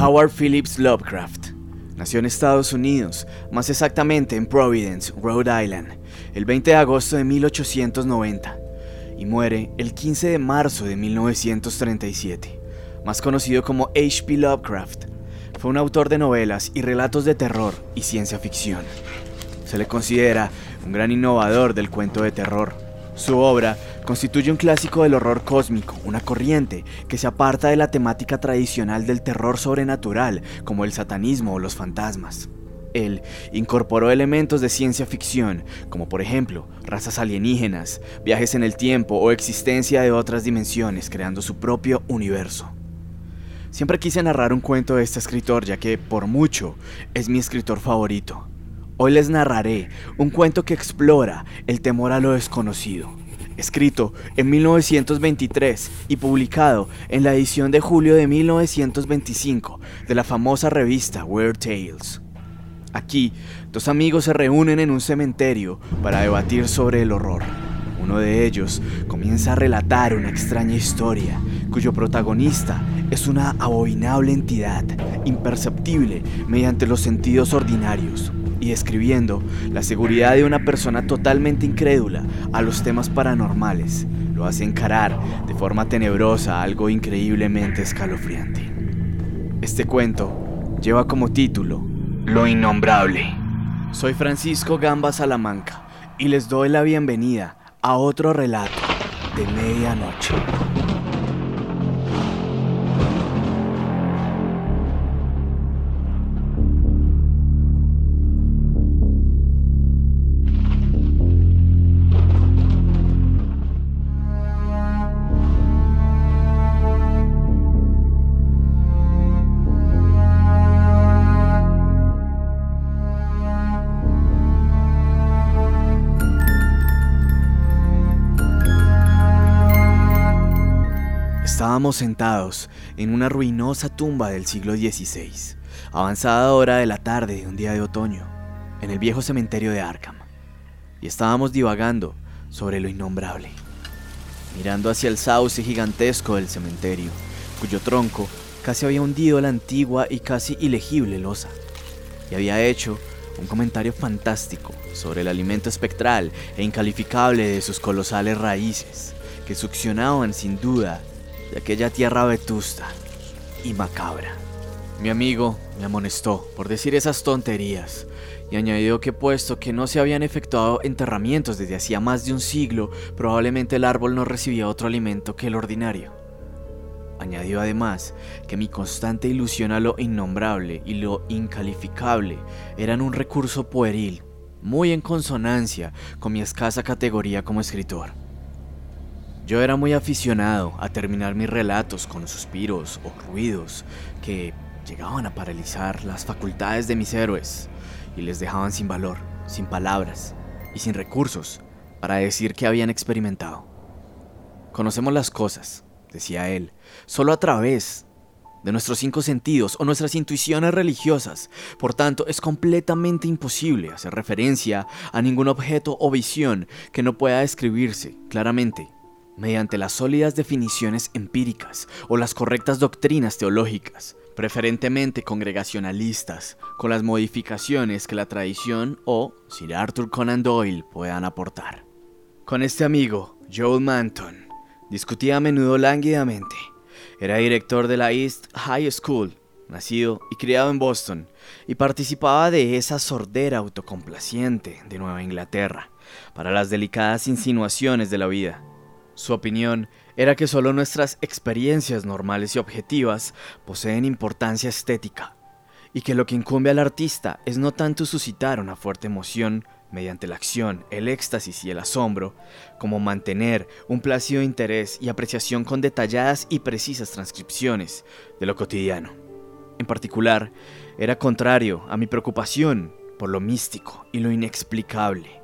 Howard Phillips Lovecraft nació en Estados Unidos, más exactamente en Providence, Rhode Island, el 20 de agosto de 1890 y muere el 15 de marzo de 1937, más conocido como H.P. Lovecraft. Fue un autor de novelas y relatos de terror y ciencia ficción. Se le considera un gran innovador del cuento de terror. Su obra constituye un clásico del horror cósmico, una corriente que se aparta de la temática tradicional del terror sobrenatural, como el satanismo o los fantasmas. Él incorporó elementos de ciencia ficción, como por ejemplo razas alienígenas, viajes en el tiempo o existencia de otras dimensiones, creando su propio universo. Siempre quise narrar un cuento de este escritor, ya que por mucho es mi escritor favorito. Hoy les narraré un cuento que explora el temor a lo desconocido, escrito en 1923 y publicado en la edición de julio de 1925 de la famosa revista Weird Tales. Aquí, dos amigos se reúnen en un cementerio para debatir sobre el horror. Uno de ellos comienza a relatar una extraña historia, cuyo protagonista es una abominable entidad, imperceptible mediante los sentidos ordinarios, y describiendo la seguridad de una persona totalmente incrédula a los temas paranormales, lo hace encarar de forma tenebrosa algo increíblemente escalofriante. Este cuento lleva como título lo innombrable. Soy Francisco Gamba Salamanca y les doy la bienvenida a otro relato de medianoche. Estábamos sentados en una ruinosa tumba del siglo XVI, avanzada hora de la tarde de un día de otoño, en el viejo cementerio de Arkham, y estábamos divagando sobre lo innombrable, mirando hacia el sauce gigantesco del cementerio, cuyo tronco casi había hundido la antigua y casi ilegible losa, y había hecho un comentario fantástico sobre el alimento espectral e incalificable de sus colosales raíces, que succionaban sin duda de aquella tierra vetusta y macabra. Mi amigo me amonestó por decir esas tonterías y añadió que puesto que no se habían efectuado enterramientos desde hacía más de un siglo, probablemente el árbol no recibía otro alimento que el ordinario. Añadió además que mi constante ilusión a lo innombrable y lo incalificable eran un recurso pueril, muy en consonancia con mi escasa categoría como escritor. Yo era muy aficionado a terminar mis relatos con suspiros o ruidos que llegaban a paralizar las facultades de mis héroes y les dejaban sin valor, sin palabras y sin recursos para decir que habían experimentado. Conocemos las cosas, decía él, solo a través de nuestros cinco sentidos o nuestras intuiciones religiosas. Por tanto, es completamente imposible hacer referencia a ningún objeto o visión que no pueda describirse claramente mediante las sólidas definiciones empíricas o las correctas doctrinas teológicas, preferentemente congregacionalistas, con las modificaciones que la tradición o Sir Arthur Conan Doyle puedan aportar. Con este amigo, Joel Manton, discutía a menudo lánguidamente. Era director de la East High School, nacido y criado en Boston, y participaba de esa sordera autocomplaciente de Nueva Inglaterra para las delicadas insinuaciones de la vida su opinión era que solo nuestras experiencias normales y objetivas poseen importancia estética, y que lo que incumbe al artista es no tanto suscitar una fuerte emoción mediante la acción, el éxtasis y el asombro, como mantener un plácido interés y apreciación con detalladas y precisas transcripciones de lo cotidiano. En particular, era contrario a mi preocupación por lo místico y lo inexplicable,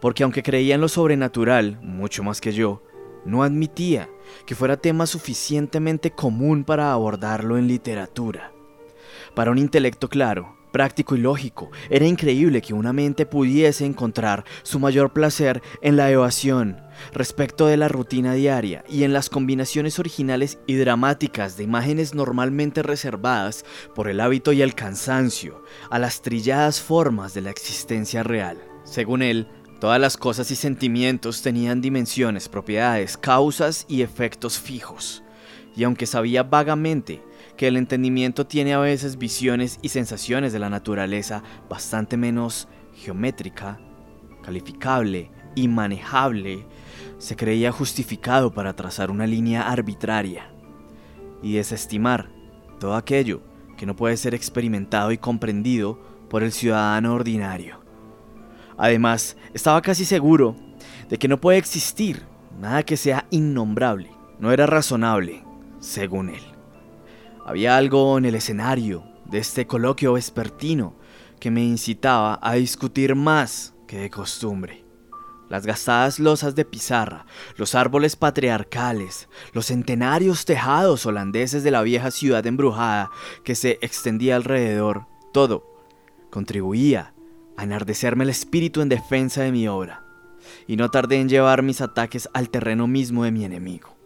porque aunque creía en lo sobrenatural mucho más que yo, no admitía que fuera tema suficientemente común para abordarlo en literatura. Para un intelecto claro, práctico y lógico, era increíble que una mente pudiese encontrar su mayor placer en la evasión respecto de la rutina diaria y en las combinaciones originales y dramáticas de imágenes normalmente reservadas por el hábito y el cansancio a las trilladas formas de la existencia real. Según él, todas las cosas y sentimientos tenían dimensiones, propiedades, causas y efectos fijos. Y aunque sabía vagamente que el entendimiento tiene a veces visiones y sensaciones de la naturaleza bastante menos geométrica, calificable y manejable, se creía justificado para trazar una línea arbitraria y desestimar todo aquello que no puede ser experimentado y comprendido por el ciudadano ordinario. Además, estaba casi seguro de que no puede existir nada que sea innombrable. No era razonable, según él. Había algo en el escenario de este coloquio vespertino que me incitaba a discutir más que de costumbre. Las gastadas losas de pizarra, los árboles patriarcales, los centenarios tejados holandeses de la vieja ciudad embrujada que se extendía alrededor, todo contribuía a enardecerme el espíritu en defensa de mi obra, y no tardé en llevar mis ataques al terreno mismo de mi enemigo.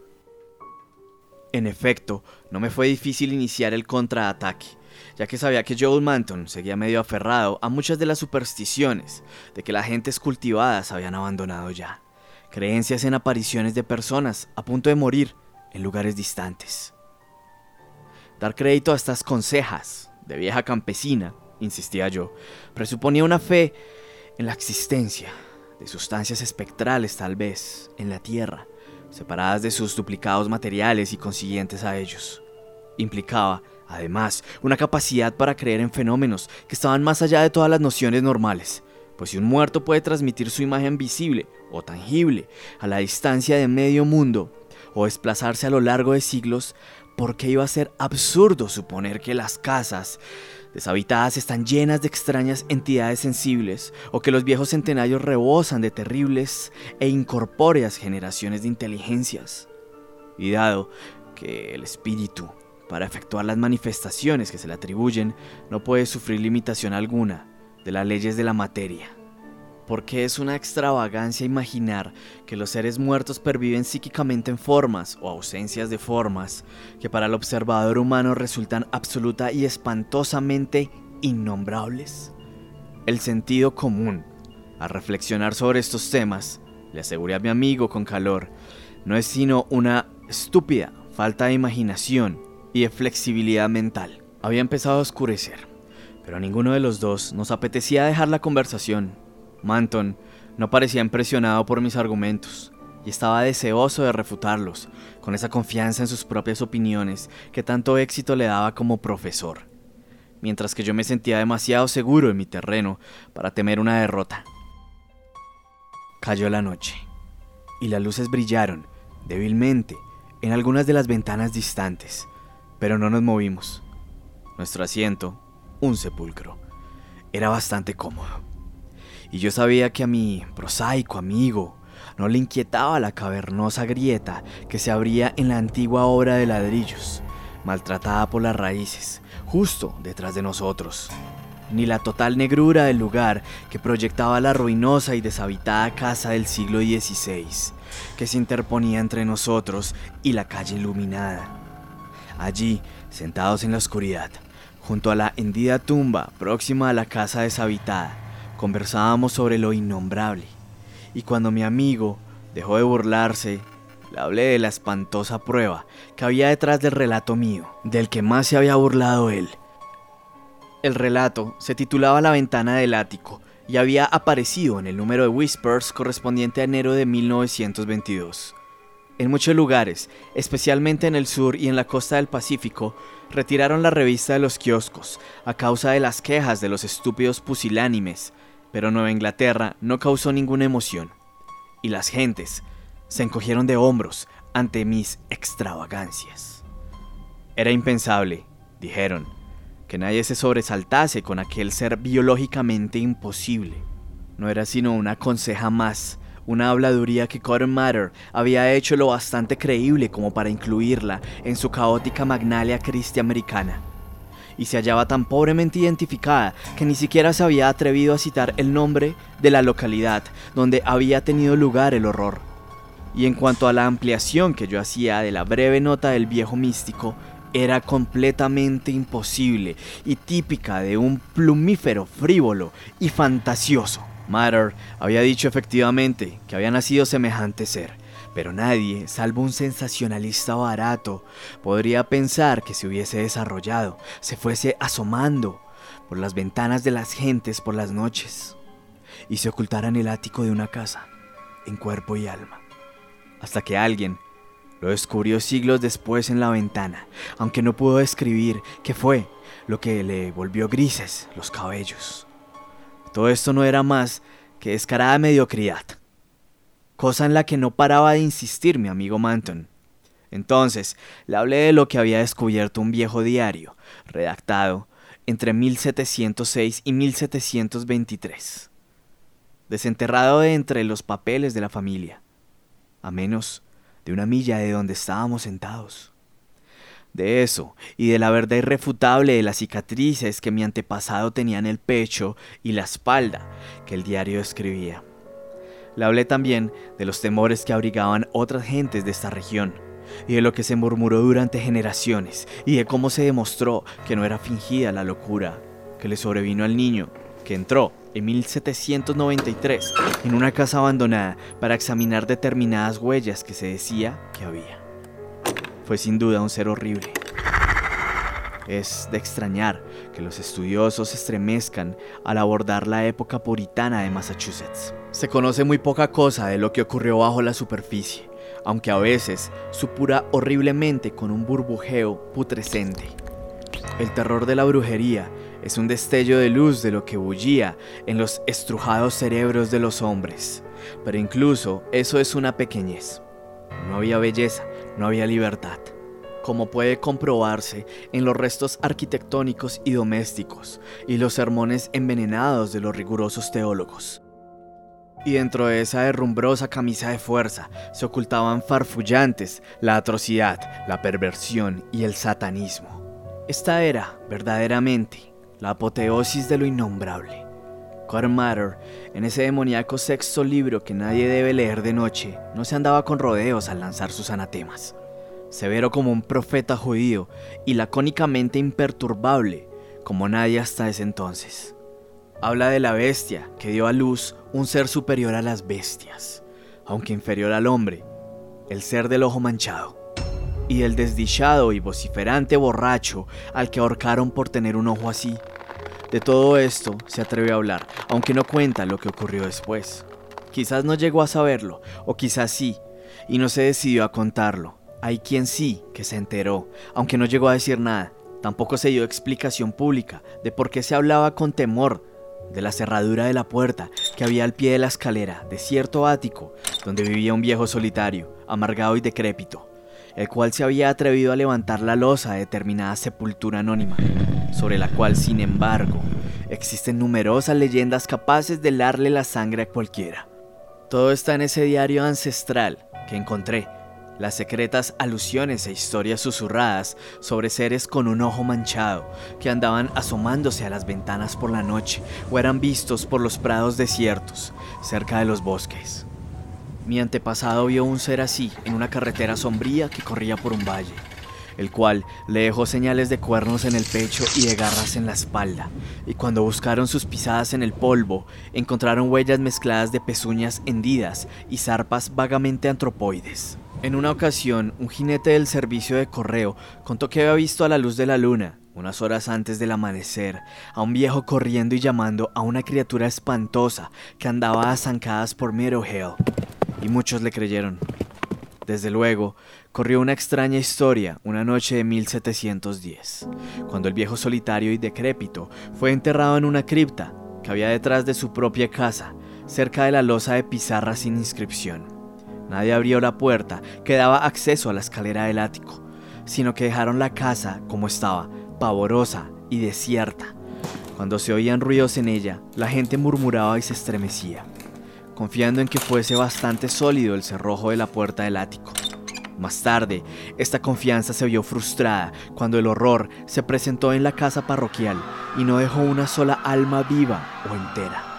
En efecto, no me fue difícil iniciar el contraataque, ya que sabía que Joel Manton seguía medio aferrado a muchas de las supersticiones de que las gentes cultivadas habían abandonado ya, creencias en apariciones de personas a punto de morir en lugares distantes. Dar crédito a estas consejas de vieja campesina, insistía yo, presuponía una fe en la existencia de sustancias espectrales tal vez en la Tierra, separadas de sus duplicados materiales y consiguientes a ellos. Implicaba, además, una capacidad para creer en fenómenos que estaban más allá de todas las nociones normales, pues si un muerto puede transmitir su imagen visible o tangible a la distancia de medio mundo, o desplazarse a lo largo de siglos, ¿por qué iba a ser absurdo suponer que las casas deshabitadas están llenas de extrañas entidades sensibles, o que los viejos centenarios rebosan de terribles e incorpóreas generaciones de inteligencias. Y dado que el espíritu, para efectuar las manifestaciones que se le atribuyen, no puede sufrir limitación alguna de las leyes de la materia, porque es una extravagancia imaginar que los seres muertos perviven psíquicamente en formas o ausencias de formas que para el observador humano resultan absoluta y espantosamente innombrables. El sentido común, al reflexionar sobre estos temas, le aseguré a mi amigo con calor, no es sino una estúpida falta de imaginación y de flexibilidad mental. Había empezado a oscurecer, pero a ninguno de los dos nos apetecía dejar la conversación Manton no parecía impresionado por mis argumentos y estaba deseoso de refutarlos, con esa confianza en sus propias opiniones que tanto éxito le daba como profesor, mientras que yo me sentía demasiado seguro en mi terreno para temer una derrota. Cayó la noche, y las luces brillaron débilmente en algunas de las ventanas distantes, pero no nos movimos. Nuestro asiento, un sepulcro, era bastante cómodo y yo sabía que a mi prosaico amigo no le inquietaba la cavernosa grieta que se abría en la antigua obra de ladrillos, maltratada por las raíces, justo detrás de nosotros, ni la total negrura del lugar que proyectaba la ruinosa y deshabitada casa del siglo XVI, que se interponía entre nosotros y la calle iluminada. Allí, sentados en la oscuridad, junto a la hendida tumba próxima a la casa deshabitada, Conversábamos sobre lo innombrable, y cuando mi amigo dejó de burlarse, le hablé de la espantosa prueba que había detrás del relato mío, del que más se había burlado él. El relato se titulaba La ventana del ático y había aparecido en el número de Whispers correspondiente a enero de 1922. En muchos lugares, especialmente en el sur y en la costa del Pacífico, retiraron la revista de los kioscos a causa de las quejas de los estúpidos pusilánimes pero Nueva Inglaterra no causó ninguna emoción, y las gentes se encogieron de hombros ante mis extravagancias. Era impensable, dijeron, que nadie se sobresaltase con aquel ser biológicamente imposible. No era sino una conseja más, una habladuría que Cotton Matter había hecho lo bastante creíble como para incluirla en su caótica magnalia cristiamericana y se hallaba tan pobremente identificada que ni siquiera se había atrevido a citar el nombre de la localidad donde había tenido lugar el horror. Y en cuanto a la ampliación que yo hacía de la breve nota del viejo místico, era completamente imposible y típica de un plumífero frívolo y fantasioso. Matter había dicho efectivamente que había nacido semejante ser, pero nadie, salvo un sensacionalista barato, podría pensar que se hubiese desarrollado, se fuese asomando por las ventanas de las gentes por las noches y se ocultara en el ático de una casa, en cuerpo y alma, hasta que alguien lo descubrió siglos después en la ventana, aunque no pudo describir qué fue lo que le volvió grises los cabellos. Todo esto no era más que descarada mediocridad, cosa en la que no paraba de insistir mi amigo Manton. Entonces le hablé de lo que había descubierto un viejo diario, redactado entre 1706 y 1723, desenterrado de entre los papeles de la familia, a menos de una milla de donde estábamos sentados. De eso, y de la verdad irrefutable de las cicatrices que mi antepasado tenía en el pecho y la espalda que el diario escribía. Le hablé también de los temores que abrigaban otras gentes de esta región, y de lo que se murmuró durante generaciones, y de cómo se demostró que no era fingida la locura que le sobrevino al niño, que entró en 1793 en una casa abandonada para examinar determinadas huellas que se decía que había. Fue sin duda un ser horrible. Es de extrañar que los estudiosos estremezcan al abordar la época puritana de Massachusetts. Se conoce muy poca cosa de lo que ocurrió bajo la superficie, aunque a veces supura horriblemente con un burbujeo putrescente. El terror de la brujería es un destello de luz de lo que bullía en los estrujados cerebros de los hombres. Pero incluso eso es una pequeñez. No había belleza, no había libertad, como puede comprobarse en los restos arquitectónicos y domésticos y los sermones envenenados de los rigurosos teólogos. Y dentro de esa derrumbrosa camisa de fuerza se ocultaban farfullantes la atrocidad, la perversión y el satanismo. Esta era, verdaderamente, la apoteosis de lo innombrable. Core Matter, en ese demoníaco sexto libro que nadie debe leer de noche, no se andaba con rodeos al lanzar sus anatemas. Severo como un profeta judío y lacónicamente imperturbable como nadie hasta ese entonces. Habla de la bestia que dio a luz un ser superior a las bestias, aunque inferior al hombre, el ser del ojo manchado y el desdichado y vociferante borracho al que ahorcaron por tener un ojo así. De todo esto se atreve a hablar, aunque no cuenta lo que ocurrió después. Quizás no llegó a saberlo, o quizás sí, y no se decidió a contarlo. Hay quien sí que se enteró, aunque no llegó a decir nada. Tampoco se dio explicación pública de por qué se hablaba con temor de la cerradura de la puerta que había al pie de la escalera de cierto ático donde vivía un viejo solitario, amargado y decrépito el cual se había atrevido a levantar la losa de determinada sepultura anónima, sobre la cual, sin embargo, existen numerosas leyendas capaces de darle la sangre a cualquiera. Todo está en ese diario ancestral que encontré, las secretas alusiones e historias susurradas sobre seres con un ojo manchado que andaban asomándose a las ventanas por la noche o eran vistos por los prados desiertos cerca de los bosques. Mi antepasado vio un ser así en una carretera sombría que corría por un valle, el cual le dejó señales de cuernos en el pecho y de garras en la espalda, y cuando buscaron sus pisadas en el polvo, encontraron huellas mezcladas de pezuñas hendidas y zarpas vagamente antropoides. En una ocasión, un jinete del servicio de correo contó que había visto a la luz de la luna, unas horas antes del amanecer, a un viejo corriendo y llamando a una criatura espantosa que andaba a zancadas por Meadowhale y muchos le creyeron. Desde luego, corrió una extraña historia una noche de 1710, cuando el viejo solitario y decrépito fue enterrado en una cripta que había detrás de su propia casa, cerca de la losa de pizarra sin inscripción. Nadie abrió la puerta que daba acceso a la escalera del ático, sino que dejaron la casa como estaba, pavorosa y desierta. Cuando se oían ruidos en ella, la gente murmuraba y se estremecía confiando en que fuese bastante sólido el cerrojo de la puerta del ático. Más tarde, esta confianza se vio frustrada cuando el horror se presentó en la casa parroquial y no dejó una sola alma viva o entera.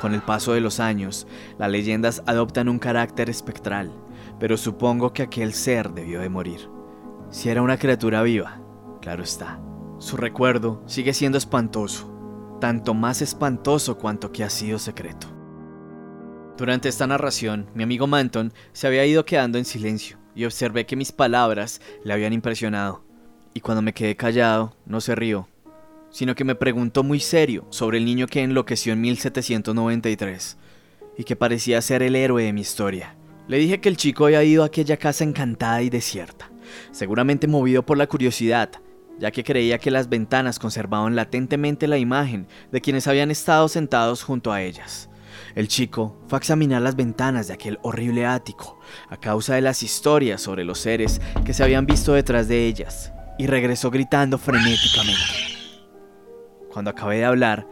Con el paso de los años, las leyendas adoptan un carácter espectral, pero supongo que aquel ser debió de morir. Si era una criatura viva, claro está. Su recuerdo sigue siendo espantoso, tanto más espantoso cuanto que ha sido secreto. Durante esta narración, mi amigo Manton se había ido quedando en silencio y observé que mis palabras le habían impresionado. Y cuando me quedé callado, no se rió, sino que me preguntó muy serio sobre el niño que enloqueció en 1793 y que parecía ser el héroe de mi historia. Le dije que el chico había ido a aquella casa encantada y desierta, seguramente movido por la curiosidad, ya que creía que las ventanas conservaban latentemente la imagen de quienes habían estado sentados junto a ellas. El chico fue a examinar las ventanas de aquel horrible ático a causa de las historias sobre los seres que se habían visto detrás de ellas y regresó gritando frenéticamente. Cuando acabé de hablar,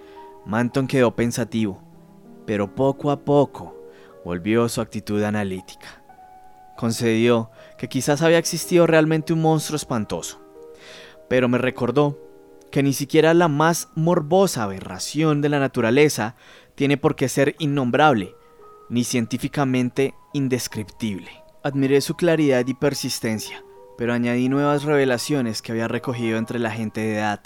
Manton quedó pensativo, pero poco a poco volvió su actitud analítica. Concedió que quizás había existido realmente un monstruo espantoso, pero me recordó que ni siquiera la más morbosa aberración de la naturaleza tiene por qué ser innombrable, ni científicamente indescriptible. Admiré su claridad y persistencia, pero añadí nuevas revelaciones que había recogido entre la gente de edad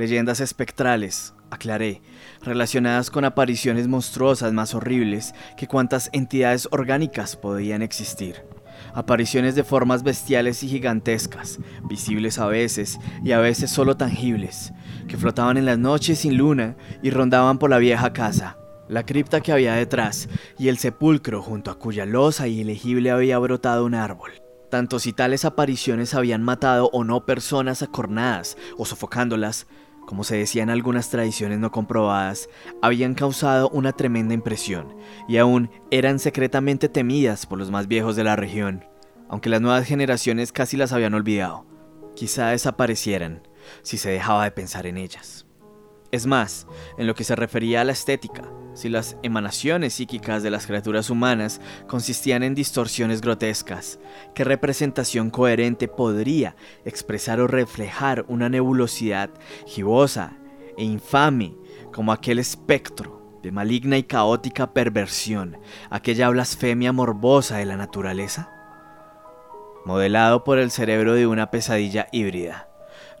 leyendas espectrales, aclaré, relacionadas con apariciones monstruosas más horribles que cuantas entidades orgánicas podían existir. Apariciones de formas bestiales y gigantescas, visibles a veces y a veces solo tangibles, que flotaban en las noches sin luna y rondaban por la vieja casa, la cripta que había detrás y el sepulcro junto a cuya losa ilegible había brotado un árbol. Tanto si tales apariciones habían matado o no personas acornadas o sofocándolas, como se decía en algunas tradiciones no comprobadas, habían causado una tremenda impresión y aún eran secretamente temidas por los más viejos de la región, aunque las nuevas generaciones casi las habían olvidado. Quizá desaparecieran si se dejaba de pensar en ellas. Es más, en lo que se refería a la estética, si las emanaciones psíquicas de las criaturas humanas consistían en distorsiones grotescas, ¿qué representación coherente podría expresar o reflejar una nebulosidad gibosa e infame como aquel espectro de maligna y caótica perversión, aquella blasfemia morbosa de la naturaleza? Modelado por el cerebro de una pesadilla híbrida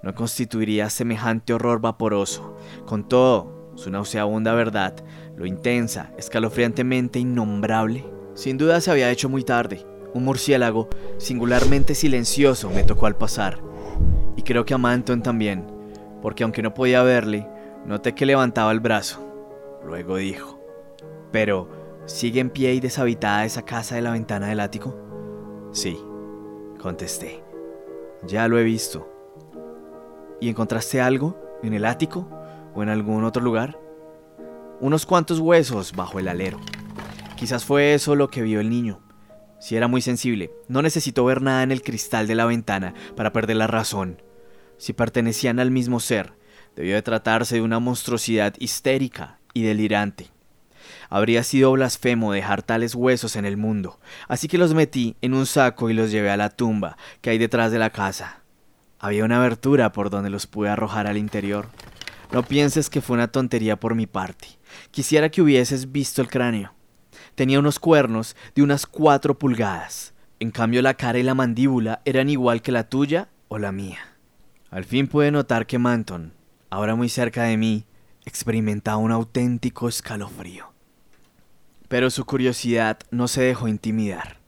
no constituiría semejante horror vaporoso. Con todo, su nauseabunda verdad, lo intensa, escalofriantemente innombrable, sin duda se había hecho muy tarde. Un murciélago singularmente silencioso me tocó al pasar. Y creo que a Manton también, porque aunque no podía verle, noté que levantaba el brazo. Luego dijo, pero, ¿sigue en pie y deshabitada esa casa de la ventana del ático? Sí, contesté. Ya lo he visto. ¿Y encontraste algo en el ático o en algún otro lugar? Unos cuantos huesos bajo el alero. Quizás fue eso lo que vio el niño. Si era muy sensible, no necesitó ver nada en el cristal de la ventana para perder la razón. Si pertenecían al mismo ser, debió de tratarse de una monstruosidad histérica y delirante. Habría sido blasfemo dejar tales huesos en el mundo, así que los metí en un saco y los llevé a la tumba que hay detrás de la casa. Había una abertura por donde los pude arrojar al interior. No pienses que fue una tontería por mi parte. Quisiera que hubieses visto el cráneo. Tenía unos cuernos de unas cuatro pulgadas. En cambio la cara y la mandíbula eran igual que la tuya o la mía. Al fin pude notar que Manton, ahora muy cerca de mí, experimentaba un auténtico escalofrío. Pero su curiosidad no se dejó intimidar.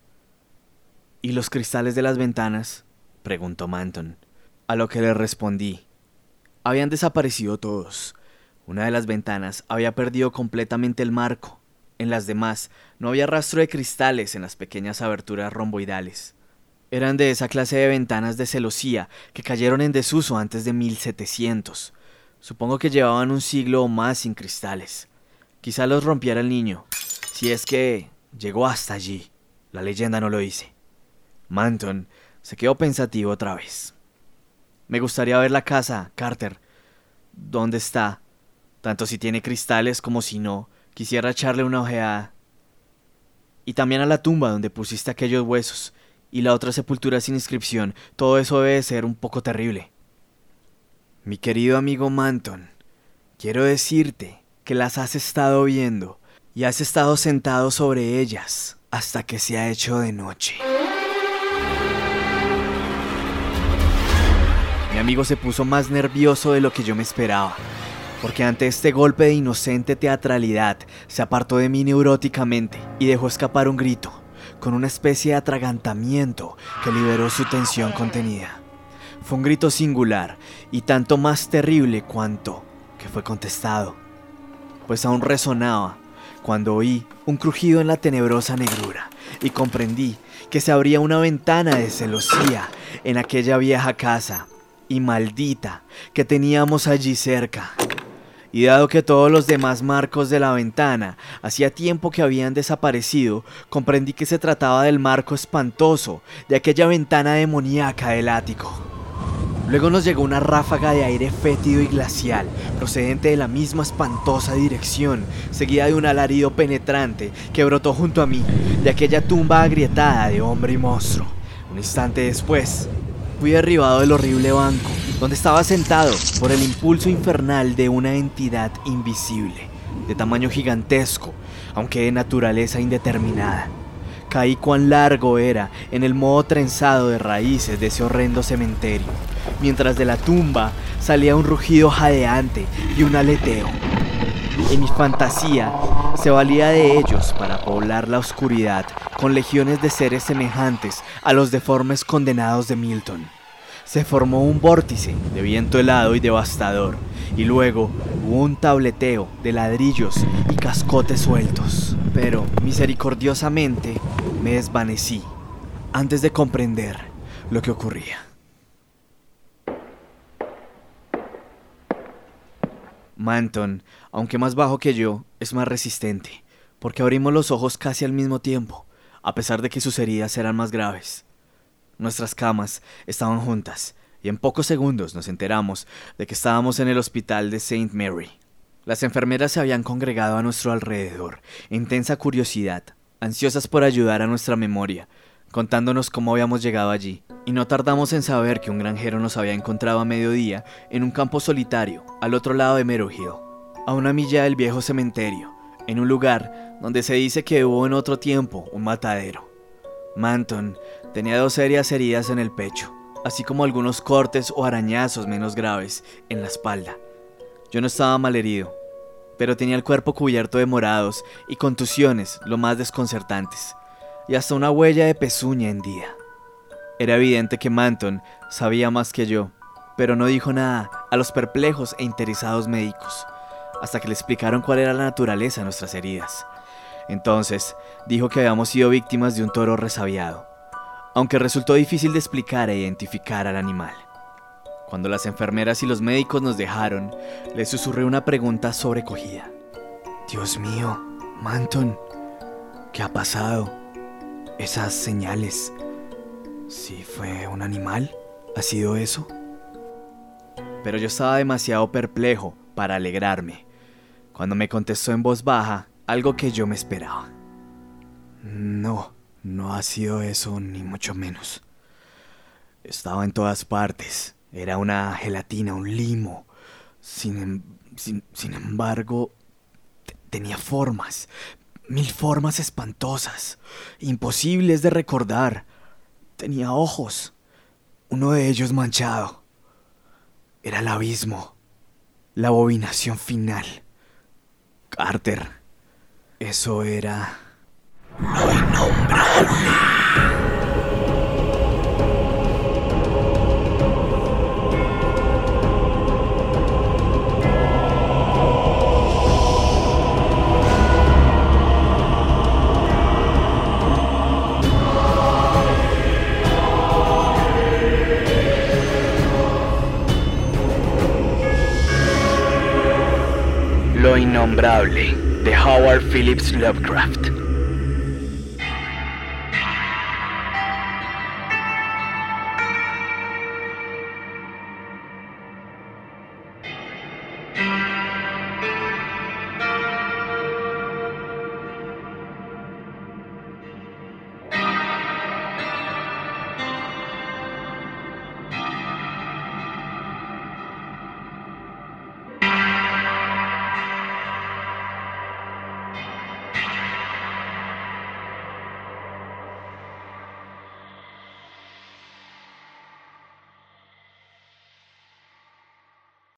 ¿Y los cristales de las ventanas? preguntó Manton. A lo que le respondí. Habían desaparecido todos. Una de las ventanas había perdido completamente el marco. En las demás no había rastro de cristales en las pequeñas aberturas romboidales. Eran de esa clase de ventanas de celosía que cayeron en desuso antes de 1700. Supongo que llevaban un siglo o más sin cristales. Quizá los rompiera el niño, si es que llegó hasta allí. La leyenda no lo dice. Manton se quedó pensativo otra vez. Me gustaría ver la casa, Carter. ¿Dónde está? Tanto si tiene cristales como si no. Quisiera echarle una ojeada. Y también a la tumba donde pusiste aquellos huesos. Y la otra sepultura sin inscripción. Todo eso debe ser un poco terrible. Mi querido amigo Manton, quiero decirte que las has estado viendo. y has estado sentado sobre ellas hasta que se ha hecho de noche. Mi amigo se puso más nervioso de lo que yo me esperaba, porque ante este golpe de inocente teatralidad se apartó de mí neuróticamente y dejó escapar un grito, con una especie de atragantamiento que liberó su tensión contenida. Fue un grito singular y tanto más terrible cuanto que fue contestado, pues aún resonaba cuando oí un crujido en la tenebrosa negrura y comprendí que se abría una ventana de celosía en aquella vieja casa y maldita que teníamos allí cerca. Y dado que todos los demás marcos de la ventana hacía tiempo que habían desaparecido, comprendí que se trataba del marco espantoso de aquella ventana demoníaca del ático. Luego nos llegó una ráfaga de aire fétido y glacial, procedente de la misma espantosa dirección, seguida de un alarido penetrante que brotó junto a mí, de aquella tumba agrietada de hombre y monstruo. Un instante después, fui derribado del horrible banco, donde estaba sentado por el impulso infernal de una entidad invisible, de tamaño gigantesco, aunque de naturaleza indeterminada. Caí cuán largo era en el modo trenzado de raíces de ese horrendo cementerio, mientras de la tumba salía un rugido jadeante y un aleteo. Y mi fantasía se valía de ellos para poblar la oscuridad con legiones de seres semejantes a los deformes condenados de Milton. Se formó un vórtice de viento helado y devastador, y luego hubo un tableteo de ladrillos y cascotes sueltos. Pero misericordiosamente me desvanecí antes de comprender lo que ocurría. Manton, aunque más bajo que yo, es más resistente, porque abrimos los ojos casi al mismo tiempo, a pesar de que sus heridas eran más graves. Nuestras camas estaban juntas, y en pocos segundos nos enteramos de que estábamos en el hospital de St. Mary. Las enfermeras se habían congregado a nuestro alrededor, intensa curiosidad, ansiosas por ayudar a nuestra memoria, contándonos cómo habíamos llegado allí. Y no tardamos en saber que un granjero nos había encontrado a mediodía en un campo solitario, al otro lado de Meadow Hill, a una milla del viejo cementerio, en un lugar donde se dice que hubo en otro tiempo un matadero. Manton tenía dos serias heridas en el pecho, así como algunos cortes o arañazos menos graves en la espalda. Yo no estaba mal herido, pero tenía el cuerpo cubierto de morados y contusiones lo más desconcertantes, y hasta una huella de pezuña hendida. Era evidente que Manton sabía más que yo, pero no dijo nada a los perplejos e interesados médicos, hasta que le explicaron cuál era la naturaleza de nuestras heridas. Entonces dijo que habíamos sido víctimas de un toro resabiado, aunque resultó difícil de explicar e identificar al animal. Cuando las enfermeras y los médicos nos dejaron, le susurré una pregunta sobrecogida. Dios mío, Manton, ¿qué ha pasado? Esas señales. ¿Si fue un animal? ¿Ha sido eso? Pero yo estaba demasiado perplejo para alegrarme, cuando me contestó en voz baja algo que yo me esperaba. No, no ha sido eso, ni mucho menos. Estaba en todas partes era una gelatina, un limo. Sin, em, sin, embargo, tenía formas, mil formas espantosas, imposibles de recordar. Tenía ojos, uno de ellos manchado. Era el abismo, la abominación final. Carter, eso era lo innombrable. Innombrable de Howard Phillips Lovecraft.